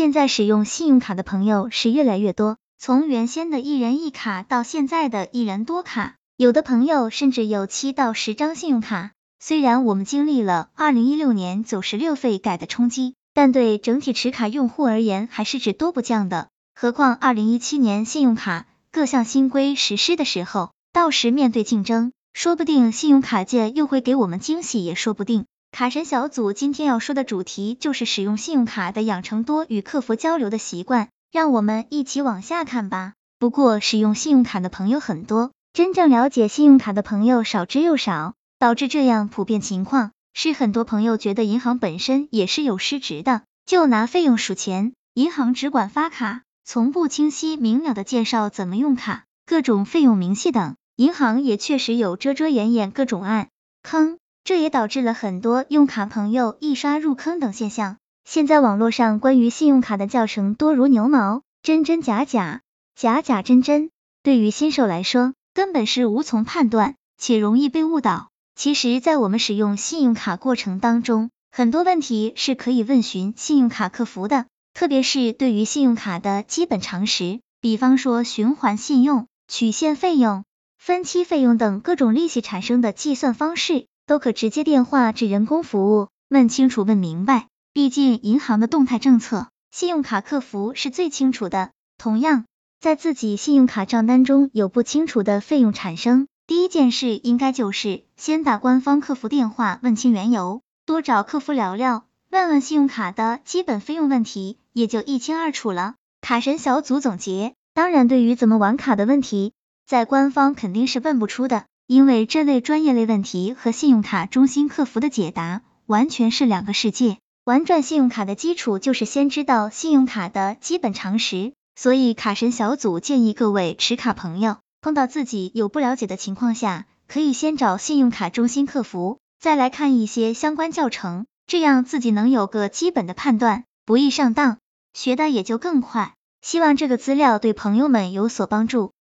现在使用信用卡的朋友是越来越多，从原先的一人一卡到现在的一人多卡，有的朋友甚至有七到十张信用卡。虽然我们经历了二零一六年九十六费改的冲击，但对整体持卡用户而言还是只多不降的。何况二零一七年信用卡各项新规实施的时候，到时面对竞争。说不定信用卡界又会给我们惊喜，也说不定。卡神小组今天要说的主题就是使用信用卡的养成多与客服交流的习惯，让我们一起往下看吧。不过使用信用卡的朋友很多，真正了解信用卡的朋友少之又少，导致这样普遍情况是很多朋友觉得银行本身也是有失职的，就拿费用数钱，银行只管发卡，从不清晰明了的介绍怎么用卡，各种费用明细等。银行也确实有遮遮掩掩各种暗坑，这也导致了很多用卡朋友一刷入坑等现象。现在网络上关于信用卡的教程多如牛毛，真真假假，假假真真，对于新手来说根本是无从判断，且容易被误导。其实，在我们使用信用卡过程当中，很多问题是可以问询信用卡客服的，特别是对于信用卡的基本常识，比方说循环信用、取现费用。分期费用等各种利息产生的计算方式，都可直接电话至人工服务问清楚、问明白。毕竟银行的动态政策，信用卡客服是最清楚的。同样，在自己信用卡账单中有不清楚的费用产生，第一件事应该就是先打官方客服电话问清缘由，多找客服聊聊，问问信用卡的基本费用问题，也就一清二楚了。卡神小组总结，当然对于怎么玩卡的问题。在官方肯定是问不出的，因为这类专业类问题和信用卡中心客服的解答完全是两个世界。玩转信用卡的基础就是先知道信用卡的基本常识，所以卡神小组建议各位持卡朋友，碰到自己有不了解的情况下，可以先找信用卡中心客服，再来看一些相关教程，这样自己能有个基本的判断，不易上当，学的也就更快。希望这个资料对朋友们有所帮助。